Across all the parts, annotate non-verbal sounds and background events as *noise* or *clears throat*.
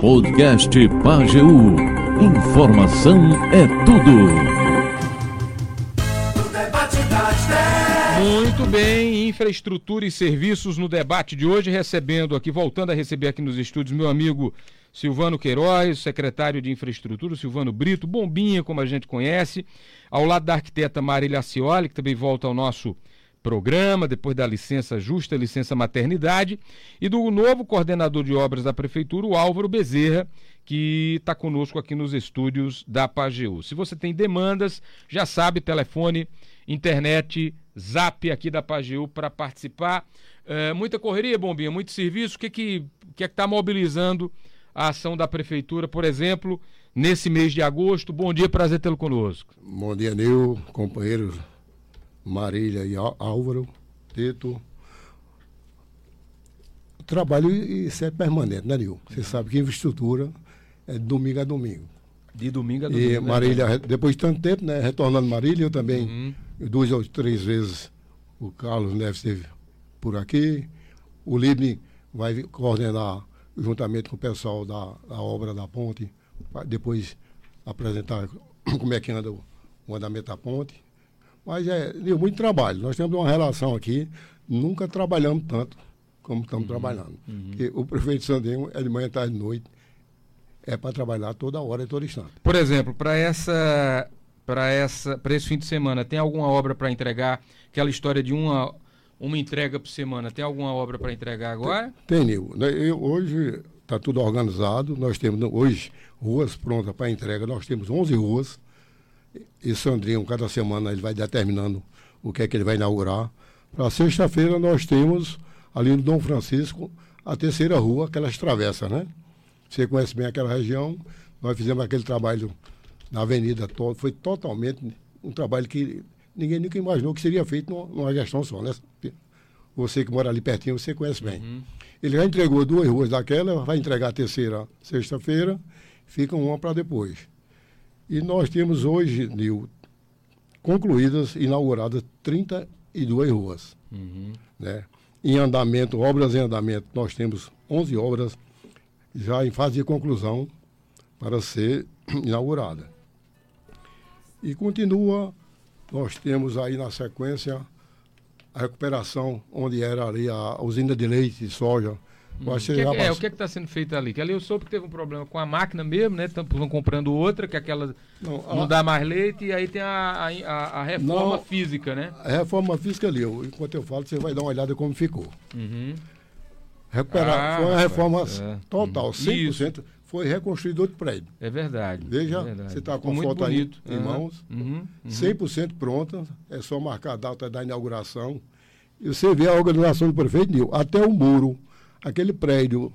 Podcast Pageu. Informação é tudo. Muito bem, infraestrutura e serviços no debate de hoje, recebendo aqui, voltando a receber aqui nos estúdios, meu amigo Silvano Queiroz, secretário de Infraestrutura, Silvano Brito, Bombinha, como a gente conhece, ao lado da arquiteta Marília Cioli, que também volta ao nosso programa, depois da licença justa, licença maternidade, e do novo coordenador de obras da Prefeitura, o Álvaro Bezerra, que está conosco aqui nos estúdios da Pageu. Se você tem demandas, já sabe, telefone, internet, zap aqui da Pageu para participar. É, muita correria, Bombinha, muito serviço. O que que que é está mobilizando a ação da Prefeitura, por exemplo, nesse mês de agosto? Bom dia, prazer tê-lo conosco. Bom dia, Nil, companheiros Marília e Álvaro, Tito. Trabalho isso é permanente, né, Nil? Você sabe que infraestrutura é de domingo a domingo. De domingo a domingo. E Marília, né? depois de tanto tempo, né? Retornando Marília, eu também, uhum. duas ou três vezes, o Carlos Neves esteve por aqui. O Libni vai coordenar juntamente com o pessoal da, da obra da ponte, depois apresentar *coughs* como é que anda o, o andamento da ponte. Mas é deu muito trabalho. Nós temos uma relação aqui, nunca trabalhamos tanto como estamos uhum, trabalhando. Uhum. Porque o prefeito Sandrinho é de manhã, tarde e noite, é para trabalhar toda hora e todo instante. Por exemplo, para essa para essa para esse fim de semana, tem alguma obra para entregar? Aquela história de uma uma entrega por semana, tem alguma obra para entregar agora? Tem, Nil. Né, eu, hoje está tudo organizado. Nós temos hoje ruas prontas para entrega. Nós temos 11 ruas e Sandrinho, cada semana, ele vai determinando o que é que ele vai inaugurar. Para sexta-feira, nós temos ali no Dom Francisco a terceira rua, aquelas travessas, né? Você conhece bem aquela região. Nós fizemos aquele trabalho na avenida, foi totalmente um trabalho que ninguém nunca imaginou que seria feito numa gestão só, né? Você que mora ali pertinho, você conhece bem. Uhum. Ele já entregou duas ruas daquela, vai entregar a terceira sexta-feira, fica uma para depois. E nós temos hoje, Nil, concluídas, inauguradas 32 ruas. Uhum. Né? Em andamento, obras em andamento, nós temos 11 obras já em fase de conclusão para ser *clears throat* inaugurada. E continua, nós temos aí na sequência a recuperação onde era ali a usina de leite e soja, Hum. O que é, é, o que é está sendo feito ali? Que ali eu soube que teve um problema com a máquina mesmo, né? Estão comprando outra, que aquela não, não a... dá mais leite, e aí tem a, a, a reforma não, física, né? A reforma física ali, eu, enquanto eu falo, você vai dar uma olhada como ficou. Uhum. Recuperar, ah, foi uma reforma é. total, 100%. Isso. Foi reconstruído outro prédio. É verdade. Veja, é verdade. você está com foto bonito. aí em uhum. mãos, uhum. Uhum. 100% pronta, é só marcar a data da inauguração. E você vê a organização do prefeito, Nil, até o muro aquele prédio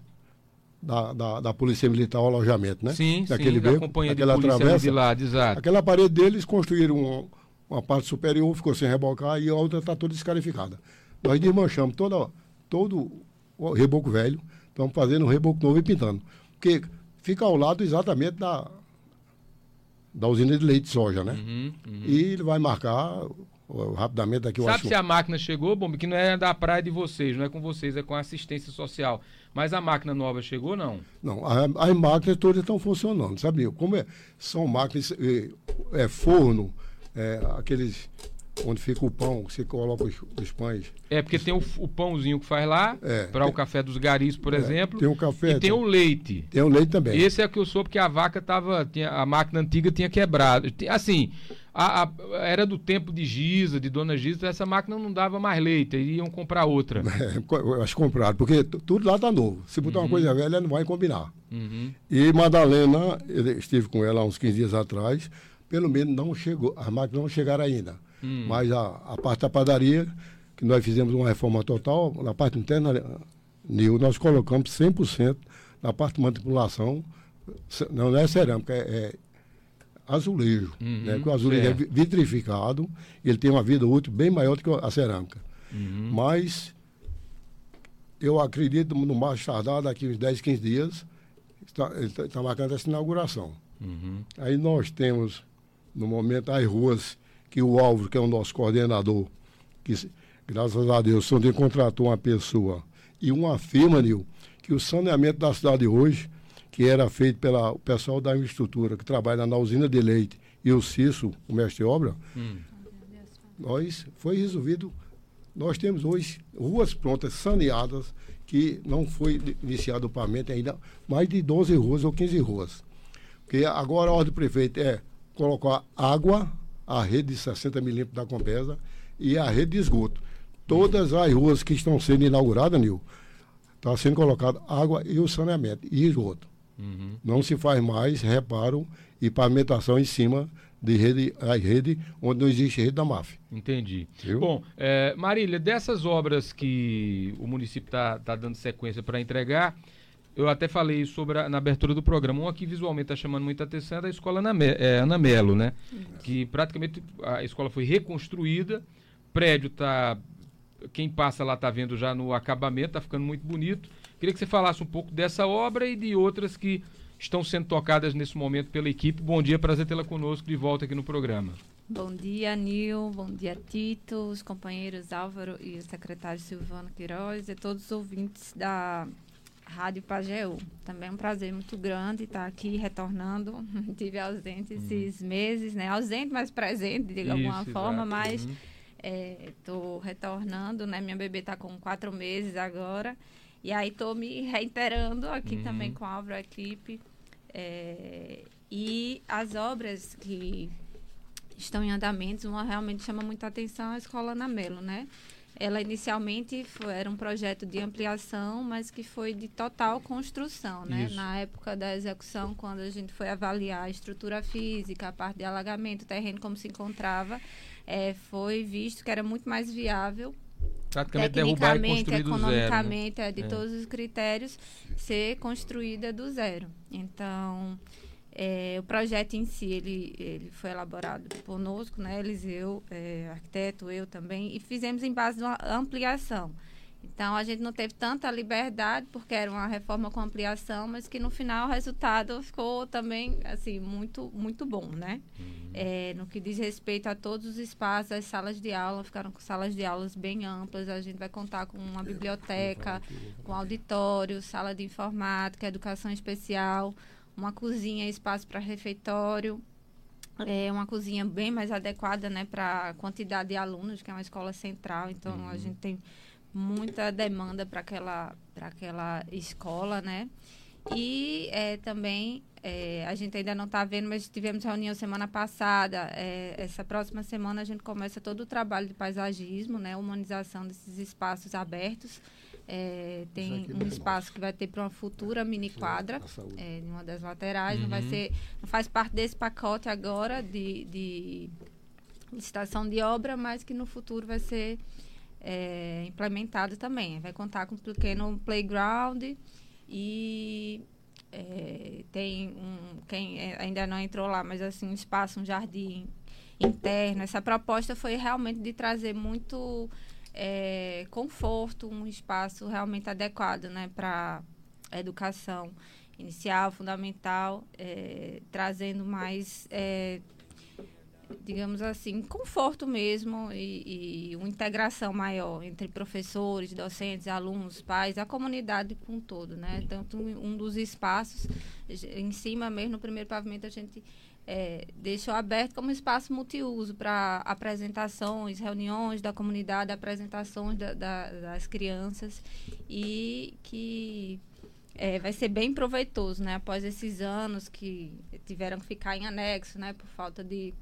da, da, da, Polícia Militar, o alojamento, né? Sim, Daquele sim, beco, da companhia aquela de travessa, de lado, exato. Aquela parede deles construíram uma, uma parte superior, ficou sem rebocar e a outra está toda descalificada. Nós desmanchamos toda, todo o reboco velho, estamos fazendo um reboco novo e pintando. Porque fica ao lado exatamente da, da usina de leite de soja, né? Uhum, uhum. E ele vai marcar rapidamente aqui Sabe se a máquina chegou, bom, que não é da praia de vocês, não é com vocês, é com assistência social. Mas a máquina nova chegou, não? Não, as máquinas todas estão funcionando, sabe? Como é, são máquinas, é, é forno, é, aqueles onde fica o pão, você coloca os, os pães. É, porque tem o, o pãozinho que faz lá, é, para o café dos garis, por é, exemplo. Tem o café. E tem, o leite. Tem o leite também. Esse é que eu soube que a vaca tava. Tinha, a máquina antiga tinha quebrado. Assim, a, a, era do tempo de Giza, de Dona Giza, essa máquina não dava mais leite, iam comprar outra. *laughs* É, acho comprado, porque tudo lá está novo. Se botar uhum. uma coisa velha, não vai combinar. Uhum. E Madalena, eu estive com ela há uns 15 dias atrás, pelo menos não chegou, as máquinas não chegaram ainda. Uhum. Mas a, a parte da padaria, que nós fizemos uma reforma total, na parte interna, Nil, nós colocamos 100% na parte de manipulação, não é cerâmica, é, é azulejo, uhum, né? Porque o azulejo certo. é vitrificado, ele tem uma vida útil bem maior do que a cerâmica. Uhum. Mas eu acredito no mais tardar, daqui uns 10, 15 dias, está, está, está marcando essa inauguração. Uhum. Aí nós temos, no momento, as ruas que o Álvaro, que é o nosso coordenador, que graças a Deus, onde contratou uma pessoa e uma firma, Nil, que o saneamento da cidade hoje, que era feito pelo pessoal da infraestrutura, que trabalha na usina de leite, e o Cício, o mestre obra, hum. nós foi resolvido. Nós temos hoje ruas prontas, saneadas, que não foi iniciado o pagamento ainda, mais de 12 ruas ou 15 ruas. Porque agora a ordem do prefeito é colocar água, a rede de 60 milímetros da Compesa e a rede de esgoto. Todas as ruas que estão sendo inauguradas, Nil, está sendo colocada água e o saneamento e esgoto. Uhum. Não se faz mais reparo e pavimentação em cima de rede, a rede onde não existe rede da MAF. Entendi. Viu? Bom, é, Marília, dessas obras que o município está tá dando sequência para entregar, eu até falei sobre a, na abertura do programa. Uma que visualmente está chamando muita atenção é da escola Ana, é, Ana Melo, né? Que praticamente a escola foi reconstruída, prédio está. Quem passa lá está vendo já no acabamento, está ficando muito bonito. Queria que você falasse um pouco dessa obra e de outras que estão sendo tocadas nesse momento pela equipe. Bom dia, prazer tê-la conosco de volta aqui no programa. Bom dia, Nil. Bom dia, Tito, os companheiros Álvaro e o secretário Silvano Queiroz e todos os ouvintes da Rádio Pajeú. Também é um prazer muito grande estar aqui retornando. *laughs* Tive ausente uhum. esses meses, né? Ausente, mas presente, de Isso, alguma forma, mas estou uhum. é, retornando, né? Minha bebê está com quatro meses agora. E aí estou me reiterando aqui uhum. também com a Álvaro Equipe. É, e as obras que estão em andamento, uma realmente chama muita atenção a Escola Namelo, né? Ela inicialmente foi, era um projeto de ampliação, mas que foi de total construção, né? Isso. Na época da execução, quando a gente foi avaliar a estrutura física, a parte de alagamento, o terreno como se encontrava, é, foi visto que era muito mais viável praticamente derrubar e construir economicamente, zero, né? é, de é. todos os critérios, ser construída do zero. Então, é, o projeto em si, ele, ele foi elaborado conosco, né, Eliseu, é, arquiteto, eu também, e fizemos em base de uma ampliação. Então, a gente não teve tanta liberdade, porque era uma reforma com ampliação, mas que no final o resultado ficou também, assim, muito, muito bom, né? Uhum. É, no que diz respeito a todos os espaços, as salas de aula, ficaram com salas de aulas bem amplas, a gente vai contar com uma biblioteca, com auditório, sala de informática, educação especial, uma cozinha, espaço para refeitório, é uma cozinha bem mais adequada né, para a quantidade de alunos, que é uma escola central, então uhum. a gente tem muita demanda para aquela, aquela escola, né? E é, também é, a gente ainda não está vendo, mas tivemos reunião semana passada. É, essa próxima semana a gente começa todo o trabalho de paisagismo, né? Humanização desses espaços abertos. É, tem um espaço que vai ter para uma futura mini quadra é, em uma das laterais. Uhum. Não vai uhum. ser, não faz parte desse pacote agora de, de licitação de obra, mas que no futuro vai ser é, implementado também. Vai contar com um pequeno playground e é, tem um quem é, ainda não entrou lá, mas assim um espaço, um jardim interno. Essa proposta foi realmente de trazer muito é, conforto, um espaço realmente adequado né, para a educação inicial, fundamental, é, trazendo mais, é, digamos assim, conforto mesmo e, e, uma integração maior entre professores, docentes, alunos, pais, a comunidade como um todo. Né? Tanto um dos espaços, em cima mesmo, no primeiro pavimento, a gente é, deixou aberto como espaço multiuso para apresentações, reuniões da comunidade, apresentações da, da, das crianças e que é, vai ser bem proveitoso, né? Após esses anos que tiveram que ficar em anexo, né? Por falta de,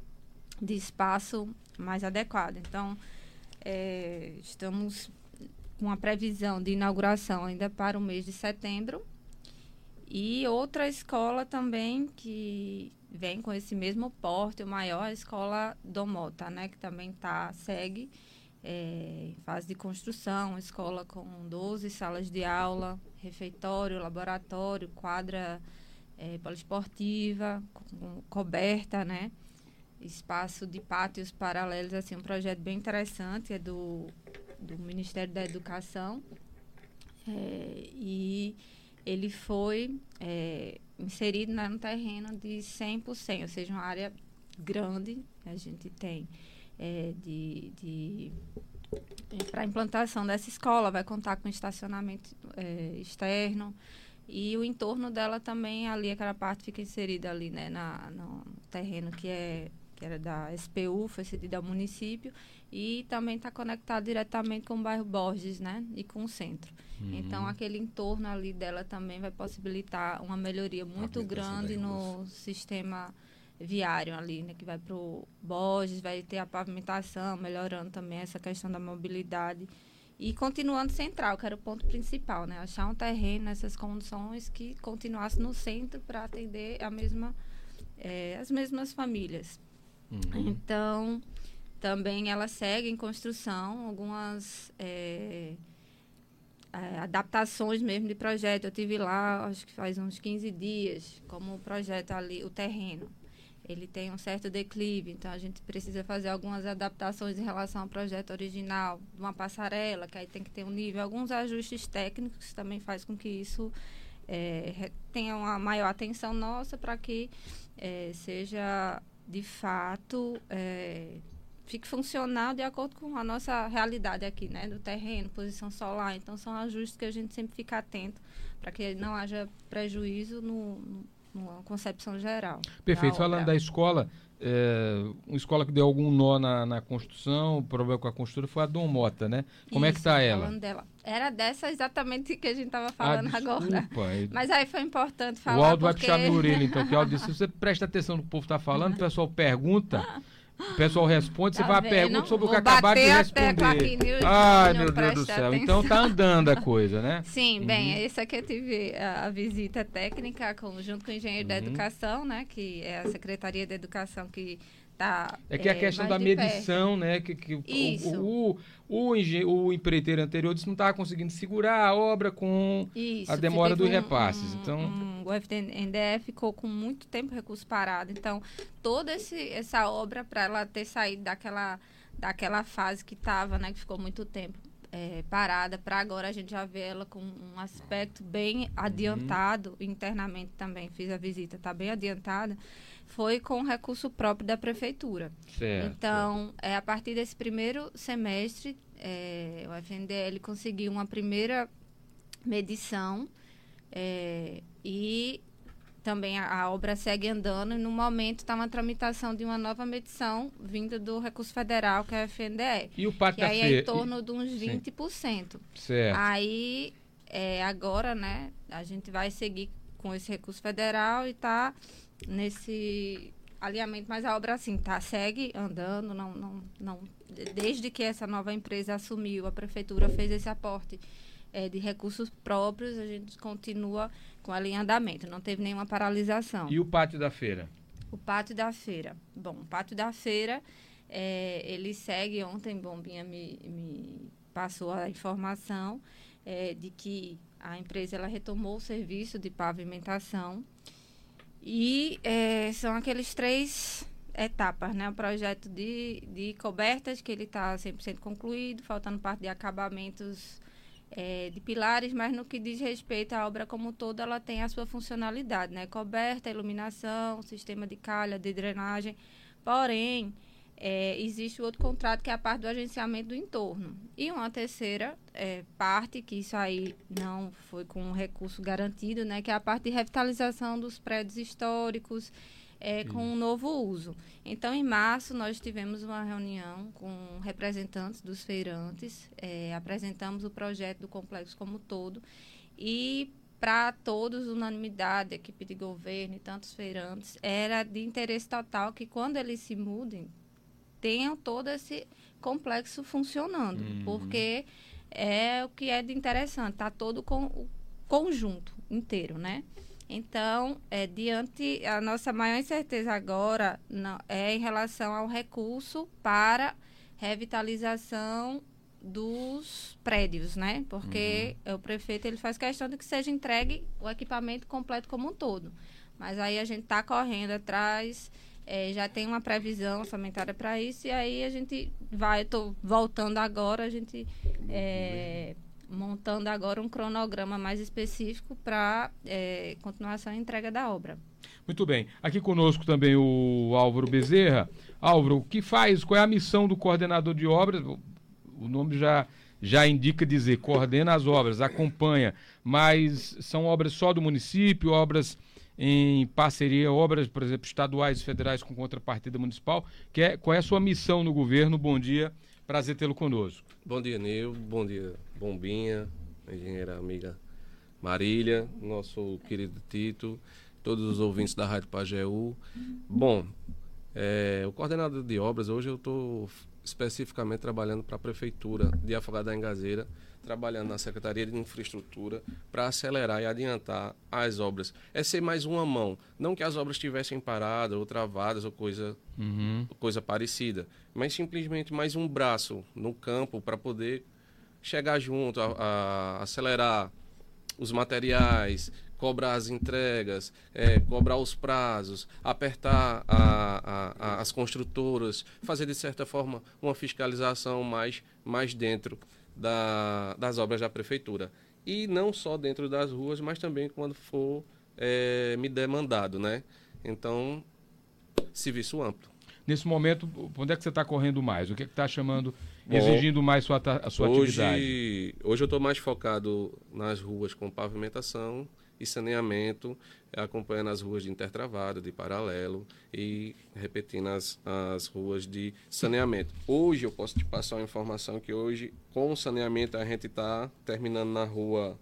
de espaço mais adequado. Então, é, estamos com a previsão de inauguração ainda para o mês de setembro. E outra escola também que vem com esse mesmo porte, o maior, a escola Domota, né? Que também tá, segue é, fase de construção, escola com 12 salas de aula, refeitório, laboratório, quadra é, poliesportiva, com, coberta, né? Espaço de pátios paralelos, assim, um projeto bem interessante, é do, do Ministério da Educação. É, e ele foi é, inserido né, no terreno de 100%, ou seja, uma área grande. A gente tem é, de, de para a implantação dessa escola, vai contar com estacionamento é, externo e o entorno dela também, ali, aquela parte fica inserida ali, né, na, no terreno que é que era da SPU, foi cedido ao município, e também está conectado diretamente com o bairro Borges, né, e com o centro. Uhum. Então, aquele entorno ali dela também vai possibilitar uma melhoria muito grande no sistema viário ali, né, que vai para o Borges, vai ter a pavimentação, melhorando também essa questão da mobilidade. E continuando central, que era o ponto principal, né? Achar um terreno nessas condições que continuasse no centro para atender a mesma, é, as mesmas famílias. Uhum. Então, também ela segue em construção algumas é, é, adaptações mesmo de projeto. Eu tive lá, acho que faz uns 15 dias, como o projeto ali, o terreno. Ele tem um certo declive, então a gente precisa fazer algumas adaptações em relação ao projeto original, uma passarela, que aí tem que ter um nível, alguns ajustes técnicos também faz com que isso é, tenha uma maior atenção nossa para que é, seja de fato, é, fique funcional de acordo com a nossa realidade aqui, né? Do terreno, posição solar. Então, são ajustes que a gente sempre fica atento para que não haja prejuízo no, no, numa concepção geral. Perfeito. Da Falando da escola, é, uma escola que deu algum nó na, na construção, o problema com a construtora foi a Dom Mota, né? Como Isso, é que está ela? Dela. Era dessa exatamente que a gente estava falando ah, agora. *laughs* Mas aí foi importante falar. O Aldo porque... vai puxar minha orelha, então, que o Aldo *laughs* disse, se você presta atenção no que o povo está falando, o pessoal pergunta. O pessoal responde, tá você vai a pergunta sobre o que acabaram de responder. Ai, meu Deus do céu. Atenção. Então tá andando a *laughs* coisa, né? Sim, uhum. bem, esse aqui eu tive a, a visita técnica com, junto com o engenheiro uhum. da educação, né? Que é a Secretaria da Educação que Tá, é que é, a questão da medição, né? Que, que. O, o, o, o empreiteiro anterior disse que não estava conseguindo segurar a obra com Isso, a demora dos um, repasses. Um, então, um, o FNDE ficou com muito tempo recurso parado. Então, toda esse, essa obra, para ela ter saído daquela, daquela fase que estava, né? Que ficou muito tempo é, parada, para agora a gente já vê ela com um aspecto bem uhum. adiantado, uhum. internamente também fiz a visita, está bem adiantada foi com recurso próprio da prefeitura. Certo. Então, é, a partir desse primeiro semestre, é, o FNDL conseguiu uma primeira medição é, e também a, a, obra segue andando e no momento está uma tramitação de uma nova medição vinda do recurso federal, que é o FNDE. E o pátio que aí é em torno de uns 20%. Certo. Aí, é, agora, né, a gente vai seguir com esse recurso federal e está nesse alinhamento, mas a obra assim tá segue andando, não, não, não desde que essa nova empresa assumiu, a prefeitura fez esse aporte é, de recursos próprios, a gente continua com ela em andamento, não teve nenhuma paralisação. E o pátio da feira? O pátio da feira. Bom, o pátio da feira, é, ele segue, ontem Bombinha me, me passou a informação é, de que a empresa ela retomou o serviço de pavimentação e é, são aqueles três etapas, né? O projeto de, de cobertas, que ele está 100% concluído, faltando parte de acabamentos é, de pilares, mas no que diz respeito à obra como toda, ela tem a sua funcionalidade, né? Coberta, iluminação, sistema de calha, de drenagem. Porém, é, existe outro contrato que é a parte do agenciamento do entorno. E uma terceira é, parte, que isso aí não foi com um recurso garantido, né, que é a parte de revitalização dos prédios históricos é, com um novo uso. Então, em março, nós tivemos uma reunião com representantes dos feirantes, é, apresentamos o projeto do complexo como todo e para todos, unanimidade, equipe de governo e tantos feirantes, era de interesse total que quando eles se mudem, tenham todo esse complexo funcionando, uhum. porque é o que é de interessante, tá todo com o conjunto inteiro, né? Então, é, diante, a nossa maior incerteza agora não, é em relação ao recurso para revitalização dos prédios, né? Porque uhum. o prefeito ele faz questão de que seja entregue o equipamento completo como um todo. Mas aí a gente está correndo atrás é, já tem uma previsão orçamentária para isso e aí a gente vai, estou voltando agora, a gente é, montando agora um cronograma mais específico para é, continuação e entrega da obra. Muito bem. Aqui conosco também o Álvaro Bezerra. Álvaro, o que faz? Qual é a missão do coordenador de obras? o nome já, já indica dizer, coordena as obras, acompanha, mas são obras só do município, obras em parceria, obras, por exemplo, estaduais e federais com contrapartida municipal. Que é, qual é a sua missão no governo? Bom dia, prazer tê-lo conosco. Bom dia, Nil. Bom dia, Bombinha, engenheira amiga Marília, nosso querido Tito, todos os ouvintes da Rádio Pajeú. Bom, é, o coordenador de obras, hoje eu estou especificamente trabalhando para a Prefeitura de Afogado da Engazeira, trabalhando na Secretaria de Infraestrutura para acelerar e adiantar as obras. É ser mais uma mão. Não que as obras estivessem paradas ou travadas ou coisa, uhum. coisa parecida, mas simplesmente mais um braço no campo para poder chegar junto, a, a acelerar os materiais, cobrar as entregas, é, cobrar os prazos, apertar a, a, as construtoras, fazer de certa forma uma fiscalização mais, mais dentro da, das obras da prefeitura. E não só dentro das ruas, mas também quando for é, me demandado, né? Então, serviço amplo. Nesse momento, onde é que você está correndo mais? O que é está chamando, Bom, exigindo mais sua, a sua hoje, atividade? Hoje eu estou mais focado nas ruas com pavimentação e saneamento, acompanhando as ruas de intertravado, de paralelo e repetindo as, as ruas de saneamento. Hoje eu posso te passar uma informação que hoje, com o saneamento, a gente está terminando na rua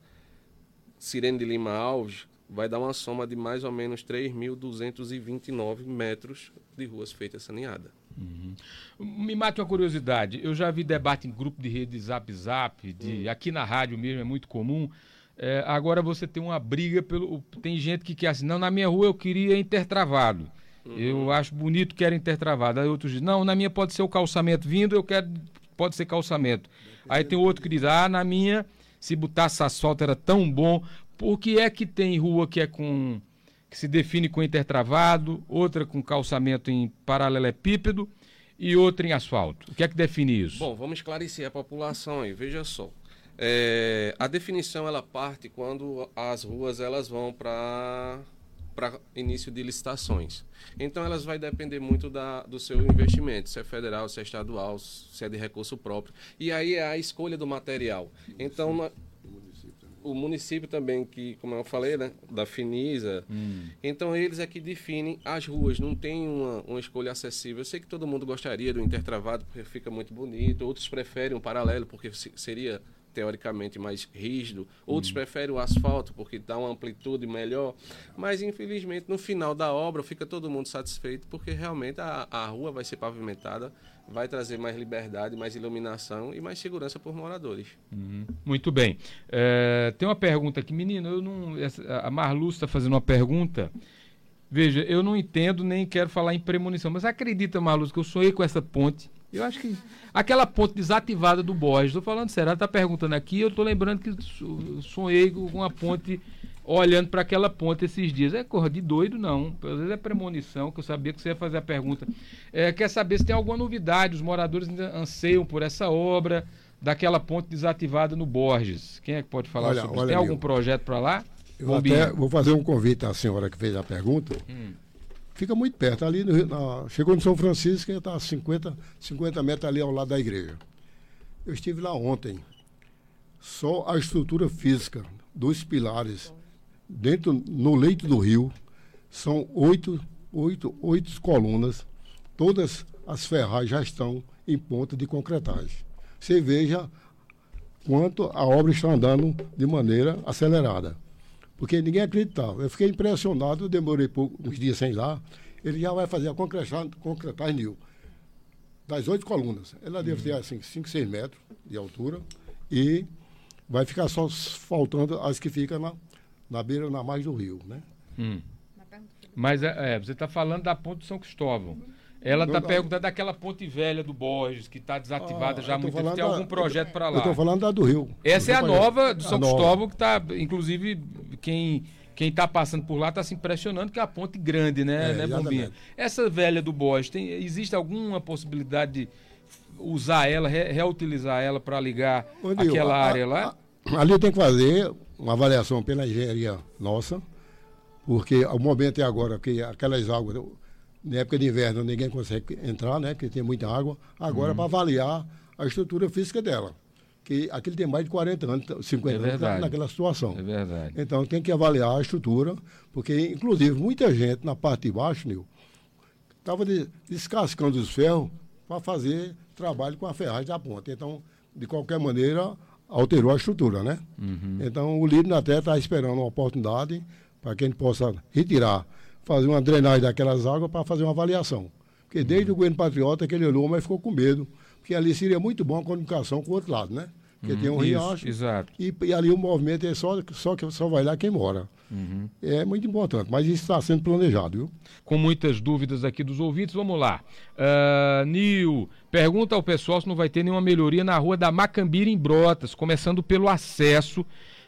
Sirene de Lima Alves, vai dar uma soma de mais ou menos 3.229 metros de ruas feitas saneadas. Uhum. Me mate uma curiosidade. Eu já vi debate em grupo de rede Zap Zap, de, hum. aqui na rádio mesmo é muito comum. É, agora você tem uma briga pelo. Tem gente que quer assim, não, na minha rua eu queria intertravado. Uhum. Eu acho bonito que era intertravado. Aí outros dizem, não, na minha pode ser o calçamento vindo, eu quero. Pode ser calçamento. Aí tem outro que diz, ah, na minha, se botasse asfalto era tão bom. Por que é que tem rua que é com. que se define com intertravado, outra com calçamento em paralelepípedo e outra em asfalto? O que é que define isso? Bom, vamos esclarecer a população aí, veja só. É, a definição ela parte quando as ruas elas vão para para início de licitações. Então elas vai depender muito da, do seu investimento, se é federal, se é estadual, se é de recurso próprio. E aí é a escolha do material. Então na, o município também que, como eu falei, né, da Finisa. Hum. Então eles é que definem as ruas, não tem uma, uma escolha acessível. Eu sei que todo mundo gostaria do intertravado porque fica muito bonito, outros preferem um paralelo porque seria teoricamente mais rígido, outros hum. preferem o asfalto porque dá uma amplitude melhor, mas infelizmente no final da obra fica todo mundo satisfeito porque realmente a, a rua vai ser pavimentada, vai trazer mais liberdade, mais iluminação e mais segurança para os moradores. Uhum. Muito bem. É, tem uma pergunta aqui, menino, eu não, a Marluz está fazendo uma pergunta. Veja, eu não entendo nem quero falar em premonição, mas acredita, Marluz, que eu sonhei com essa ponte eu acho que aquela ponte desativada do Borges, estou falando sério, ela está perguntando aqui, eu estou lembrando que sonhei com uma ponte, olhando para aquela ponte esses dias. É cor de doido, não. Às vezes é premonição, que eu sabia que você ia fazer a pergunta. É, quer saber se tem alguma novidade, os moradores ainda anseiam por essa obra daquela ponte desativada no Borges. Quem é que pode falar olha, sobre isso? Tem algum projeto para lá? Eu até vou fazer um convite à senhora que fez a pergunta. Hum fica muito perto. Ali no, na, chegou no São Francisco, está a 50, 50 metros ali ao lado da igreja. Eu estive lá ontem. Só a estrutura física dos pilares dentro no leito do rio são oito, oito, oito colunas. Todas as ferragens já estão em ponto de concretagem. Você veja quanto a obra está andando de maneira acelerada porque ninguém acreditava. Eu fiquei impressionado, eu demorei uns dias sem ir lá. Ele já vai fazer a concretagem, concretagem das oito colunas. Ela deve ter assim, 5, 6 metros de altura e vai ficar só faltando as que ficam na, na beira, na margem do rio, né? Hum. Mas é, é você está falando da ponte de São Cristóvão. Uhum. Ela está perguntando daquela ponte velha do Borges, que está desativada ah, já há muito tempo. Tem algum projeto para lá? Eu estou falando da do Rio. Essa é a nova do São Cristóvão, que está, inclusive, quem quem está passando por lá está se impressionando que é a ponte grande, né, é, né Bombinha? Essa velha do Borges, tem, existe alguma possibilidade de usar ela, re, reutilizar ela para ligar aquela a, área lá? A, ali tem que fazer uma avaliação pela engenharia nossa, porque o momento é agora que aquelas águas na época de inverno ninguém consegue entrar, né? Porque tem muita água. Agora, uhum. para avaliar a estrutura física dela. Que aquele tem mais de 40 anos, 50 É anos verdade. naquela situação. É verdade. Então tem que avaliar a estrutura, porque inclusive muita gente na parte de baixo, Nil, estava descascando os ferros para fazer trabalho com a ferragem da ponta. Então, de qualquer maneira, alterou a estrutura, né? Uhum. Então o líder até está esperando uma oportunidade para que a gente possa retirar, fazer uma drenagem daquelas águas para fazer uma avaliação. Porque desde o governo patriota que ele olhou, mas ficou com medo, porque ali seria muito bom a comunicação com o outro lado, né? Porque tem um Uhum. Riacho Exato. e, e ali o movimento é só, só que só vai lá quem mora. Uhum. É muito importante, mas isso está sendo planejado, viu? com muitas dúvidas aqui dos ouvintes. Vamos lá. Ah, Nil, pergunta ao pessoal se não vai ter nenhuma melhoria na rua da Macambira em Brotas, começando pelo acesso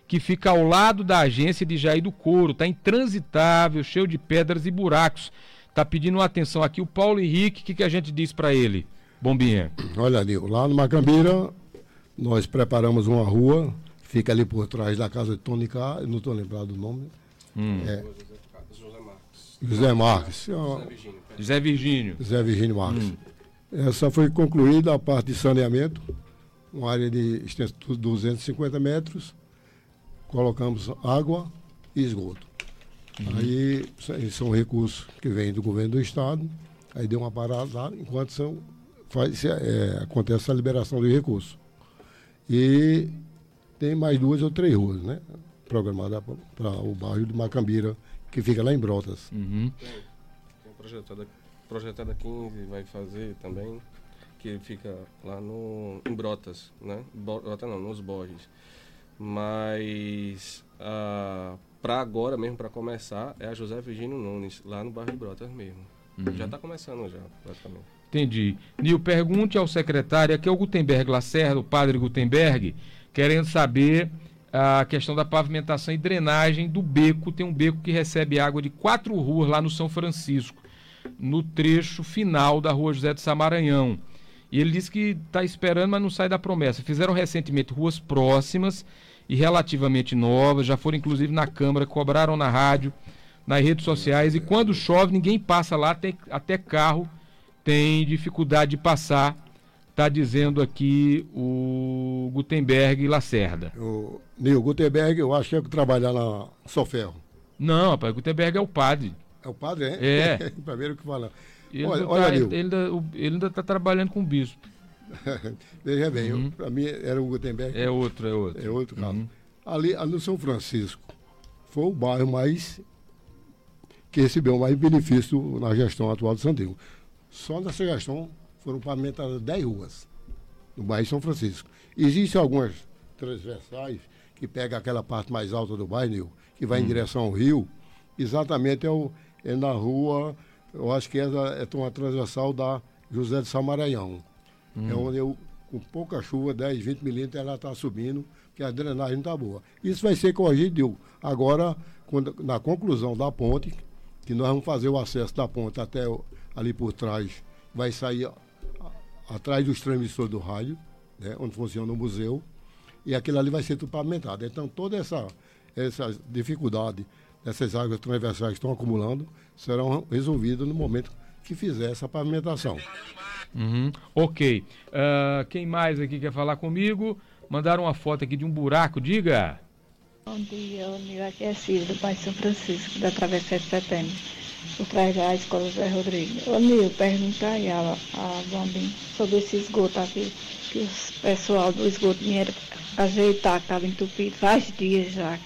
que fica ao lado da agência de Jair do Couro. Está intransitável, cheio de pedras e buracos. Tá pedindo uma atenção aqui o Paulo Henrique. O que, que a gente diz para ele? Bombinha. Olha, Nil, lá no Macambira, nós preparamos uma rua, fica ali por trás da casa de Tony Cá, eu não estou lembrado do nome, É. José Marques. José Virgínio. Zé Virgínio. Marques. Essa foi concluída a parte de saneamento, uma área de extensão de 250 metros, colocamos água e esgoto. Aí isso são recursos que vêm do governo do estado, aí deu uma parada lá, enquanto são, faz, é, acontece a liberação de recursos. E tem mais duas ou três ruas, né? Programadas para o bairro de Macambira, que fica lá em Brotas. Uhum. Tem projetada, projetada 15, vai fazer também, que fica lá no, em Brotas, né? Bo- Brota não, nos Borges. Mas para agora mesmo, para começar, é a José Virgínio Nunes, lá no bairro de Brotas mesmo. Já está começando já, praticamente. Entendi. Nil, pergunte ao secretário, aqui é o Gutenberg Lacerda, o padre Gutenberg, querendo saber a questão da pavimentação e drenagem do beco. Tem um beco que recebe água de quatro ruas lá no São Francisco, no trecho final da rua José de Samaranhão. E ele disse que está esperando, mas não sai da promessa. Fizeram recentemente ruas próximas e relativamente novas, já foram inclusive na Câmara, cobraram na rádio, nas redes sociais, e quando chove ninguém passa lá, até, até carro tem dificuldade de passar, está dizendo aqui o Gutenberg Lacerda. O Nil Gutenberg, eu acho que é que trabalha na Soferro. Não, rapaz, Gutenberg é o padre. É o padre, é? É. *laughs* Primeiro que fala. Ele Olha, tá- ele ele ainda está trabalhando com o bispo. *laughs* veja bem, para mim era o Gutenberg, Uhum. É outro, é outro. é outro caso. Uhum. Ali, ali no São Francisco, foi o bairro mais que recebeu mais benefício na gestão atual de Santinho. Só nessa gestão foram pavimentadas 10 ruas no bairro de São Francisco. Existem algumas transversais que pega aquela parte mais alta do bairro, que vai em direção ao rio. Exatamente é, o, é na rua, eu acho que da- é uma transversal da José de Samaranhão. É onde eu, com pouca chuva, 10, 20 milímetros, ela está subindo, porque a drenagem não está boa. Isso vai ser corrigido agora, quando- na conclusão da ponte, que nós vamos fazer o acesso da ponte até ali por trás, vai sair a- a- atrás dos transmissores do rádio, né, onde funciona o museu, e aquilo ali vai ser tudo pavimentado. Então, toda essa, essa dificuldade dessas águas transversais que estão acumulando serão resolvidas no momento que fizer essa pavimentação. Uhum. Ok. Ah, quem mais aqui quer falar comigo? Mandaram uma foto aqui de um buraco, diga. Bom dia, Nil aqui é Cida, do Bairro São Francisco, da Travessa de Setembro, por trás da Escola José Rodrigues. Ô Nil, pergunta aí a, a Bombim sobre esse esgoto aqui, que o pessoal do esgoto vieram ajeitar, que estava entupido faz dias já.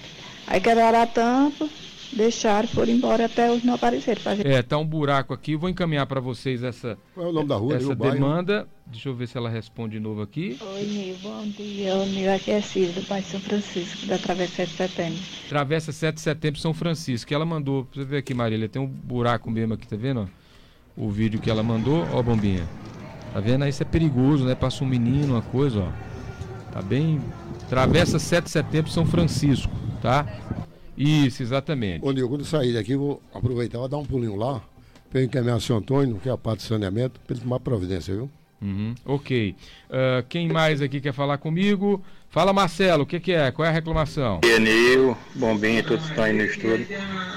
Aí quebraram a tampa, deixaram, foram embora até hoje não apareceram. pra gente. É, tá um buraco aqui. Vou encaminhar para vocês essa, Qual é o nome da rua? essa o bairro? demanda. Deixa eu ver se ela responde de novo aqui. Oi Nil, bom dia, o Nil aqui é Cida, do Bairro São Francisco, da Travessa de Setembro. Travessa 7 de setembro, São Francisco. Que ela mandou. Pra você ver aqui, Marília. Tem um buraco mesmo aqui, tá vendo? ó? O vídeo que ela mandou. Ó, a bombinha. Tá vendo? Aí Isso é perigoso, né? Passa um menino, uma coisa, ó. Tá bem. Travessa 7 de setembro, São Francisco, tá? Isso, exatamente. Ô, Nil, quando eu sair daqui, vou aproveitar, vou dar um pulinho lá, para eu encaminhar o seu Antônio, que é a parte de saneamento, para ele tomar providência, viu? Uhum, ok. Ah, quem mais aqui quer falar comigo? Fala, Marcelo, o que, que é? Qual é a reclamação? Bom dia, Nil, Bombinha, todos estão aí no estúdio.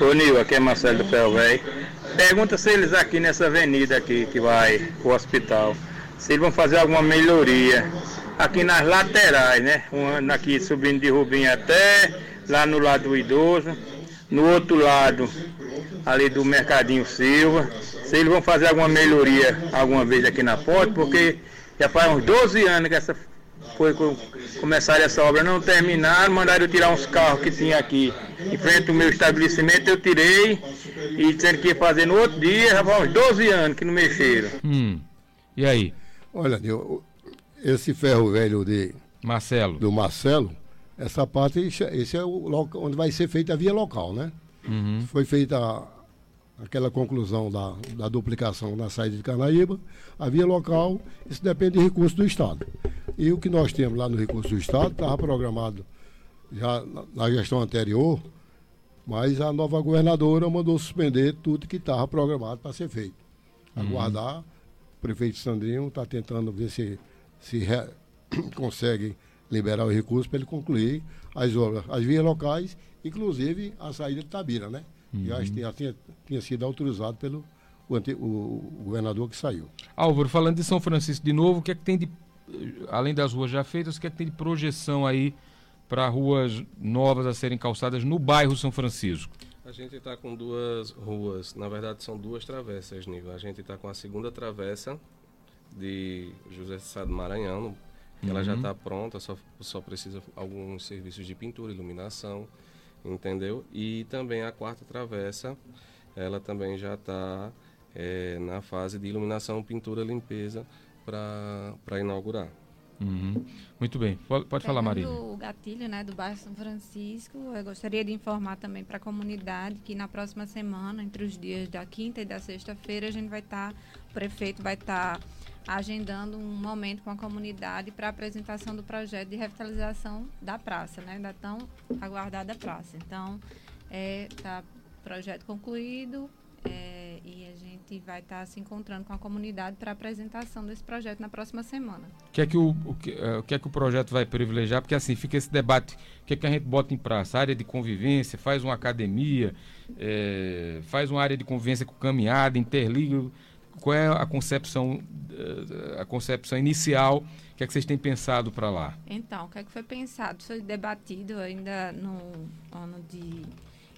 Ô Nil, aqui é Marcelo do Ferro Velho. Pergunta se eles aqui nessa avenida aqui que vai pro hospital. se eles vão fazer alguma melhoria aqui nas laterais, né? Um ano aqui subindo de Rubim até lá no lado do idoso, no outro lado ali do Mercadinho Silva, se eles vão fazer alguma melhoria alguma vez aqui na ponte, porque já faz uns 12 anos que essa foi começar essa obra, não terminaram, mandaram eu tirar uns carros que tinha aqui em frente ao meu estabelecimento, eu tirei e disseram que ia fazer no outro dia, já faz uns 12 anos que não mexeram. Hum. E aí? Olha, esse ferro velho de Marcelo. do Marcelo, essa parte, esse é o local onde vai ser feita a via local, né? Uhum. Foi feita aquela conclusão da, da duplicação na saída de Canaíba, a via local, isso depende de recursos do Estado. E o que nós temos lá no recurso do Estado estava programado já na, gestão anterior, mas a nova governadora mandou suspender tudo que estava programado para ser feito. Aguardar o prefeito Sandrinho está tentando ver se, se re, *coughs* consegue liberar o recurso para ele concluir as obras, as vias locais, inclusive a saída de Tabira, né? Uhum. Já tinha, tinha, tinha sido autorizado pelo o, o, governador que saiu. Álvaro, falando de São Francisco de novo, o que é que tem de, além das ruas já feitas, o que é que tem de projeção aí para ruas novas a serem calçadas no bairro São Francisco? A gente está com duas ruas, na verdade são duas travessas, Nível. A gente está com a segunda travessa de José Sá do Maranhão, uhum. ela já está pronta, só, só precisa alguns serviços de pintura, iluminação, entendeu? E também a quarta travessa, ela também já está é, na fase de iluminação, pintura, limpeza para inaugurar. Uhum. Muito bem, pode, pode falar, Marília. o gatilho né, do bairro São Francisco, eu gostaria de informar também para a comunidade que na próxima semana, entre os dias da quinta e da sexta-feira, a gente vai estar, tá, o prefeito vai estar tá agendando um momento com a comunidade para apresentação do projeto de revitalização da praça, né, da tão aguardada praça. Então, é, tá projeto concluído, é, e a gente vai estar tá se encontrando com a comunidade para apresentação desse projeto na próxima semana. O que é que o, o, que, uh, o, que é que o projeto vai privilegiar? Porque assim, fica esse debate, o que é que a gente bota em praça? Área de convivência, faz uma academia, é, faz uma área de convivência com caminhada, interliga. Qual é a concepção, uh, a concepção inicial? O que é que vocês têm pensado para lá? Então, o que é que foi pensado? Foi debatido ainda no ano de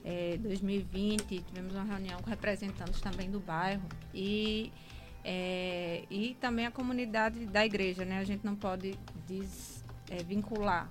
é, 2020, tivemos uma reunião com representantes também do bairro e, é, e também a comunidade da igreja, né? A gente não pode é,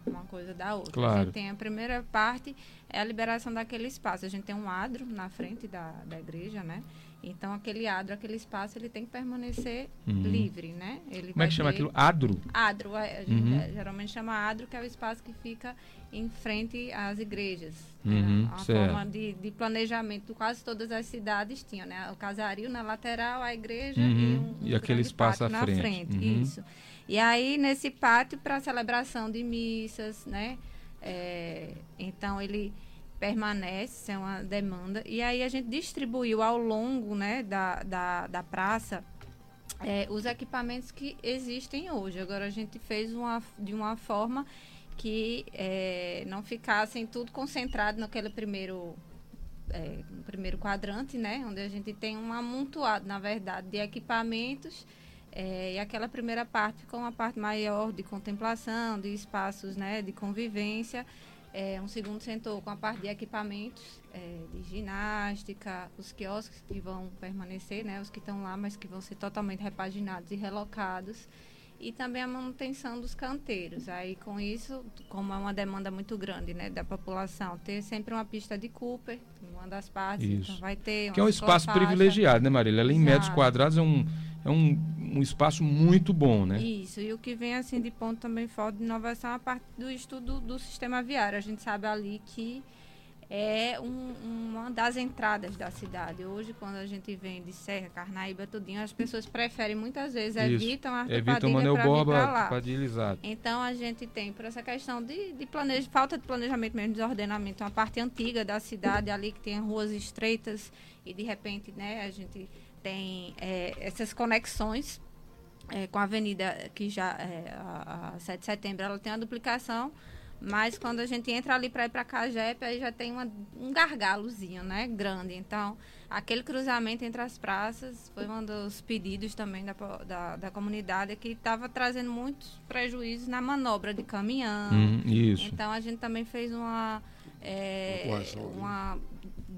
uma coisa da outra. Claro. A gente tem a primeira parte, é a liberação daquele espaço. A gente tem um adro na frente da, da igreja, né? Então, aquele adro, aquele espaço, ele tem que permanecer uhum. livre, né? Ele Como é que chama aquilo? Adro? Adro, é, uhum. é, geralmente chama adro, que é o espaço que fica em frente às igrejas. Uhum, né? Uma certo. forma de, de, planejamento, quase todas as cidades tinham, né? O casario na lateral, a igreja uhum. e um, um E aquele espaço à na frente. frente uhum. Isso. E aí, nesse pátio, para celebração de missas, né? É, então, ele permanece, é uma demanda. E aí a gente distribuiu ao longo né, da, da, da praça é, os equipamentos que existem hoje. Agora a gente fez uma, de uma forma que é, não ficassem tudo concentrado naquele primeiro é, no primeiro quadrante, né, onde a gente tem um amontoado, na verdade, de equipamentos é, e aquela primeira parte com uma parte maior de contemplação, de espaços, né, de convivência é, um segundo setor com a parte de equipamentos é, de ginástica, os quiosques que vão permanecer, né, os que estão lá, mas que vão ser totalmente repaginados e relocados. E também a manutenção dos canteiros. Aí, com isso, como é uma demanda muito grande né, da população, ter sempre uma pista de Cooper, uma das partes, então vai ter. Que é um espaço privilegiado, né, Marília? Ela em metros quadrados é um, é um um espaço muito bom, né? Isso, e o que vem assim de ponto também forte de inovação é a parte do estudo do sistema viário. A gente sabe ali que é um, uma das entradas da cidade. Hoje, quando a gente vem de Serra, Carnaíba, tudinho, as pessoas preferem muitas vezes, Isso. evitam a evitam Manel Borba, Padilha, Então, a gente tem, por essa questão de, de falta de planejamento mesmo, desordenamento, uma parte antiga da cidade ali que tem ruas estreitas e, de repente, né, a gente tem é, essas conexões é, com a avenida que já é, a, a 7 de setembro ela tem a duplicação Mas quando a gente entra ali para ir para Cajepe, aí já tem uma, um gargalozinho, né? Grande. Então, aquele cruzamento entre as praças foi um dos pedidos também da, da, da comunidade que estava trazendo muitos prejuízos na manobra de caminhão. Hum, isso. Então, a gente também fez uma. É, uma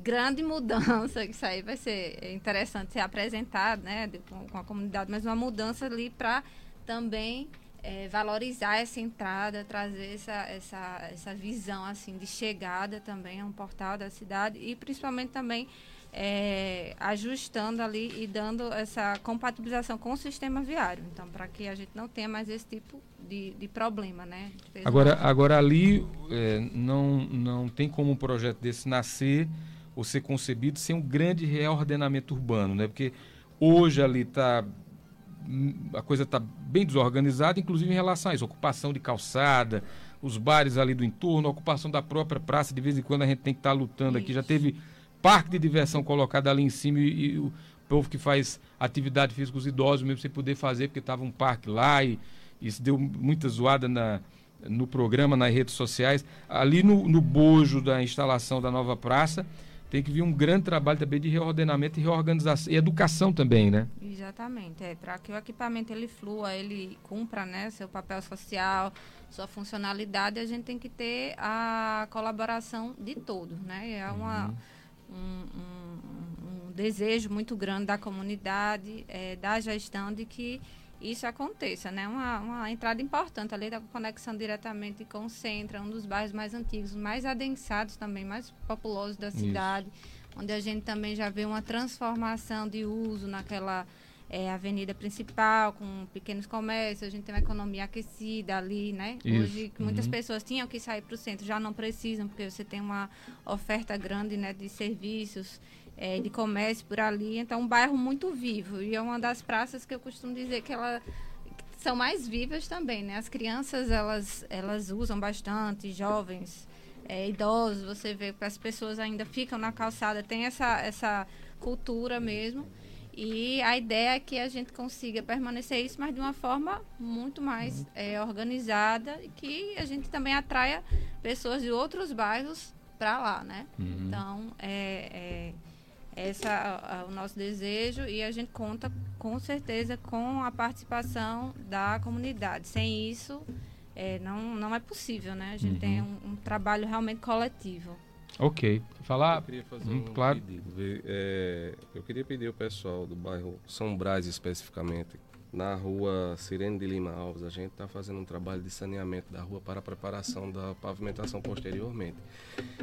grande mudança, que isso aí vai ser interessante ser apresentado né, com, com a comunidade, mas uma mudança ali para também é, valorizar essa entrada, trazer essa, essa, essa visão assim de chegada também a um portal da cidade e principalmente também é, ajustando ali e dando essa compatibilização com o sistema viário. Então, para que a gente não tenha mais esse tipo de, de problema, né? Agora, uma... agora ali é, não, não tem como um projeto desse nascer ou ser concebido sem um grande reordenamento urbano, né? Porque hoje ali está a coisa está bem desorganizada, inclusive em relação a isso, ocupação de calçada, os bares ali do entorno, ocupação da própria praça, de vez em quando a gente tem que estar tá lutando isso. aqui. Já teve parque de diversão colocado ali em cima e, e, o povo que faz atividade física, os idosos mesmo sem poder fazer, porque estava um parque lá e isso deu muita zoada na, no programa, nas redes sociais. Ali no, no bojo da instalação da nova praça, tem que vir um grande trabalho também de reordenamento e reorganização e educação também, né? Exatamente, é para que o equipamento ele flua, ele cumpra, né, seu papel social, sua funcionalidade, a gente tem que ter a colaboração de todos, né? É uma uhum. um, um, um, desejo muito grande da comunidade, é, da gestão de que isso aconteça, né? Uma, uma entrada importante ali da conexão diretamente com o centro, um dos bairros mais antigos, mais adensados também, mais populosos da cidade, isso. onde a gente também já vê uma transformação de uso naquela é, avenida principal, com pequenos comércios, a gente tem uma economia aquecida ali, né? Isso. Hoje, muitas uhum. pessoas tinham que sair para o centro, já não precisam, porque você tem uma oferta grande né, de serviços é, de comércio por ali. Então, um bairro muito vivo. E é uma das praças que eu costumo dizer que ela são mais vivas também, né? As crianças, elas, elas usam bastante, jovens, é, idosos, você vê que as pessoas ainda ficam na calçada, tem essa, essa cultura mesmo. E a ideia é que a gente consiga permanecer isso, mas de uma forma muito mais é, organizada e que a gente também atraia pessoas de outros bairros para lá, né? Uhum. Então, é, é esse é o nosso desejo e a gente conta com certeza com a participação da comunidade. Sem isso, é, não, não é possível, né? A gente uhum. tem um, um, trabalho realmente coletivo. Ok. Falar? Eu queria fazer hum, um claro. pedido. É, eu queria pedir ao pessoal do bairro São Brás especificamente na rua Sirene de Lima Alves, a gente está fazendo um trabalho de saneamento da rua para a preparação da pavimentação posteriormente.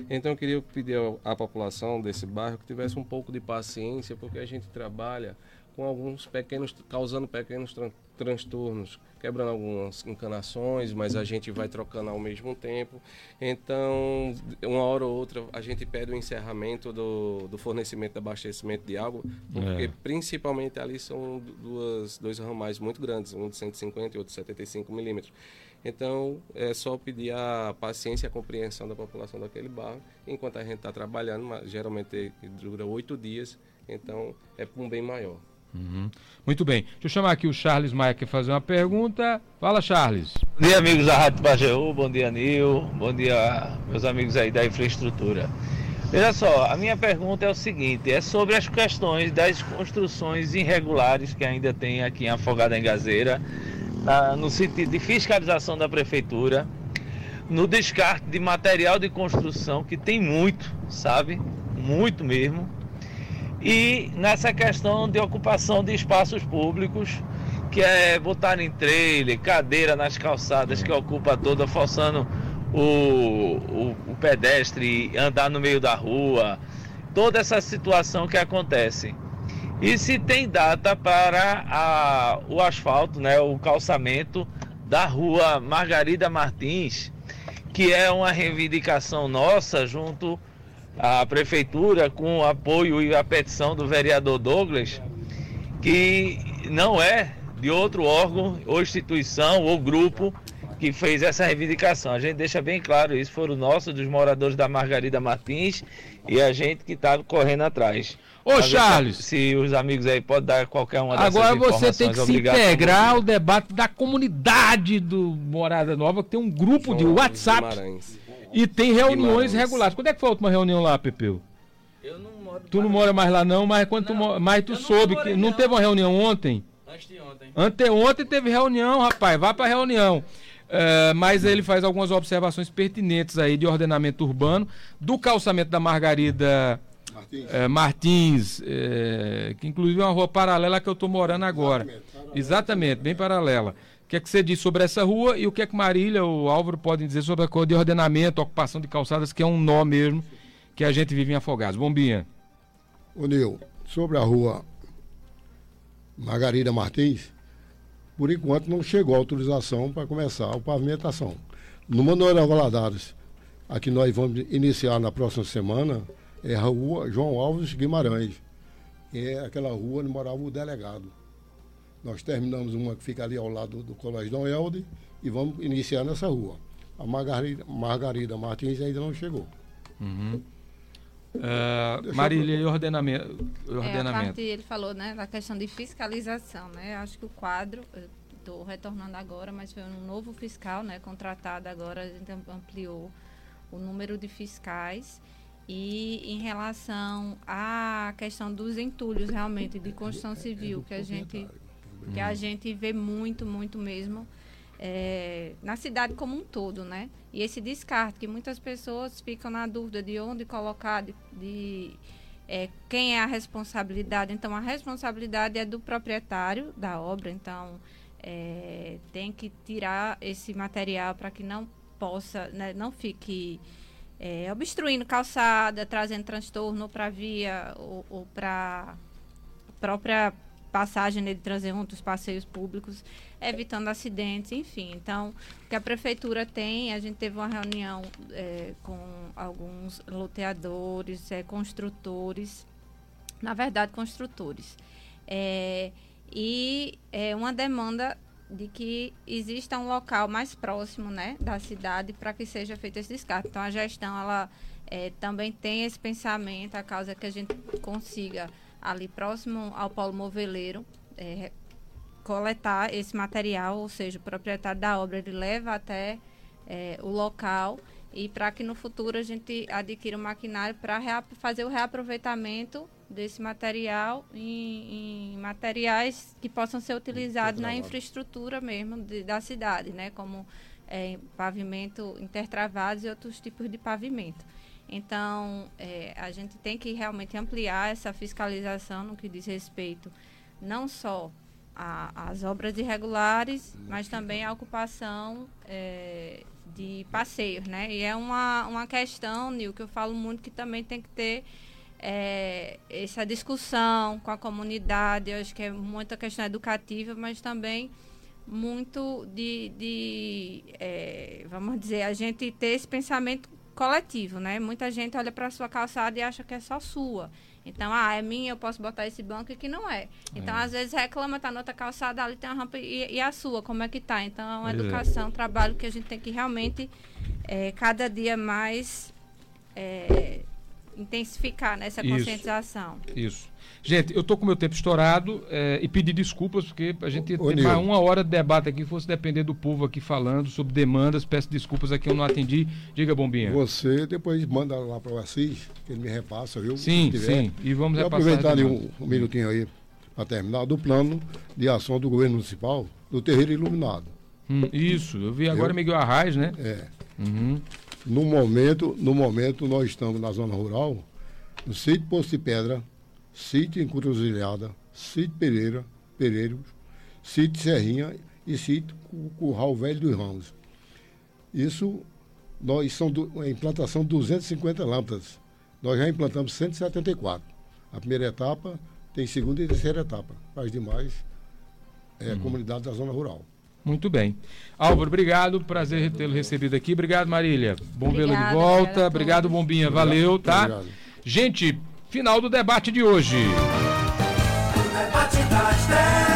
Então eu queria pedir à população desse bairro que tivesse um pouco de paciência, porque a gente trabalha com alguns pequenos, causando pequenos tran transtornos, quebrando algumas encanações, mas a gente vai trocando ao mesmo tempo. Então, uma hora ou outra, a gente pede o encerramento do, do fornecimento de abastecimento de água, porque é. principalmente ali são duas, dois ramais muito grandes, um de 150 e outro de 75 milímetros. Então, é só pedir a paciência e a compreensão da população daquele bairro, enquanto a gente está trabalhando, geralmente dura oito dias, então é um bem maior. Uhum. Muito bem. Deixa eu chamar aqui o Charles Maia que fazer uma pergunta. Fala, Charles. Bom dia, amigos da Rádio Pajeú. Bom dia, Nil. Bom dia, meus amigos aí da infraestrutura. Veja só, a minha pergunta é o seguinte: é sobre as questões das construções irregulares que ainda tem aqui em Afogada em Gazeira, na, no sentido de fiscalização da prefeitura, no descarte de material de construção, que tem muito, sabe? Muito mesmo e nessa questão de ocupação de espaços públicos, que é botar em trailer, cadeira nas calçadas que ocupa toda, forçando o, o, o pedestre andar no meio da rua, toda essa situação que acontece. E se tem data para a, o asfalto, né, o calçamento da rua Margarida Martins, que é uma reivindicação nossa junto a prefeitura, com o apoio e a petição do vereador Douglas, que não é de outro órgão ou instituição ou grupo que fez essa reivindicação. A gente deixa bem claro isso, foram nossos, dos moradores da Margarida Martins, e a gente que está correndo atrás. Ô, Charles. Se, se, os amigos aí podem dar qualquer uma dessas Agora você tem que se integrar ao debate da comunidade do Morada Nova, que tem um grupo João de WhatsApp e tem reuniões regulares. Quando é que foi a última reunião lá, Pepeu? Eu não moro. Tu não mora mais lá não, mas quando não, tu, mas tu soube que não, não teve uma reunião ontem? Antes de ontem. Anteontem teve reunião, rapaz. Vai pra reunião. Uh, mas ele faz algumas observações pertinentes aí de ordenamento urbano, do calçamento da Margarida Martins, uh, Martins uh, que inclusive é uma rua paralela que eu estou morando agora. Exatamente, Exatamente, bem paralela. O que é que você diz sobre essa rua e o que é que Marília ou Álvaro podem dizer sobre a cor de ordenamento, ocupação de calçadas, que é um nó mesmo que a gente vive em Afogados. Bombinha. Ô Nil, sobre a rua Margarida Martins, por enquanto não chegou a autorização para começar a pavimentação. No Manuel Valadares, a que nós vamos iniciar na próxima semana, é a rua João Alves Guimarães, que é aquela rua onde morava o delegado. Nós terminamos uma que fica ali ao lado do Colégio Dom Elde e vamos iniciar nessa rua. A Margarida, Margarida Martins ainda não chegou. Uhum. Uh, Marília, e ordenamento? ordenamento. É, a parte, ele falou né, da questão de fiscalização. Né? Acho que o quadro, estou retornando agora, mas foi um novo fiscal né, contratado agora, a gente ampliou o número de fiscais. E em relação à questão dos entulhos, realmente, de construção civil, que a gente, que a gente vê muito, muito mesmo é, na cidade como um todo, né? E esse descarte, que muitas pessoas ficam na dúvida de onde colocar, de, de é, quem é a responsabilidade. Então, a responsabilidade é do proprietário da obra, então é, tem que tirar esse material para que não possa, né, não fique é, obstruindo calçada, trazendo transtorno para a via ou, ou para a própria passagem de transeuntes, passeios públicos, evitando acidentes, enfim. Então, o que a prefeitura tem, a gente teve uma reunião é, com alguns loteadores, é, construtores, na verdade, construtores. É, e é uma demanda de que exista um local mais próximo né, da cidade para que seja feito esse descarte. Então, a gestão ela é, também tem esse pensamento, a causa que a gente consiga ali próximo ao polo moveleiro, é, coletar esse material, ou seja, o proprietário da obra ele leva até é, o local e para que no futuro a gente adquira um maquinário para fazer o reaproveitamento desse material em, em, materiais que possam ser utilizados na infraestrutura mesmo de, da cidade, né, como é, pavimento intertravados e outros tipos de pavimento. Então, é, a gente tem que realmente ampliar essa fiscalização no que diz respeito não só às obras irregulares, mas também à ocupação é, de passeios, né? E é uma, uma questão, Nil, que eu falo muito que também tem que ter é, essa discussão com a comunidade. Eu acho que é muita questão educativa, mas também muito de, de é, vamos dizer, a gente ter esse pensamento coletivo, né? Muita gente olha para a sua calçada e acha que é só sua. Então, ah, é minha, eu posso botar esse banco e que não é. Então, é. às vezes reclama, tá na outra calçada, ali tem uma rampa e, e a sua, como é que tá? Então, é uma é. educação, um trabalho que a gente tem que realmente, é, cada dia mais, é, intensificar nessa conscientização. Isso. Gente, eu estou com meu tempo estourado é, e pedir desculpas, porque a gente tem mais uma hora de debate aqui, fosse depender do povo aqui falando sobre demandas, peço desculpas aqui, eu não atendi. Diga, Bombinha. Você depois manda lá para o Assis, que ele me repassa, viu? Sim, sim. E vamos repassar. aproveitar ali um, um minutinho aí, para terminar, do plano de ação do governo municipal do terreiro iluminado. Hum, isso, eu vi agora eu, Miguel Arraes, né? É. Uhum. No momento, no momento, nós estamos na zona rural, no sítio Poço de Pedra, sítio Encruzilhada, sítio Pereira, Pereiros, sítio Serrinha e sítio Curral Velho dos Ramos. Isso, nós são do, a implantação de 250 lâmpadas. Nós já implantamos 174. A primeira etapa tem segunda e terceira etapa. As demais é uhum. comunidade da zona rural. Muito bem. Álvaro, obrigado. Prazer tê-lo recebido aqui. Obrigado, Marília. Bom vê-lo de volta. Obrigado, Bombinha. Valeu, tá? Obrigado. Gente, Final do debate de hoje. O debate das 10.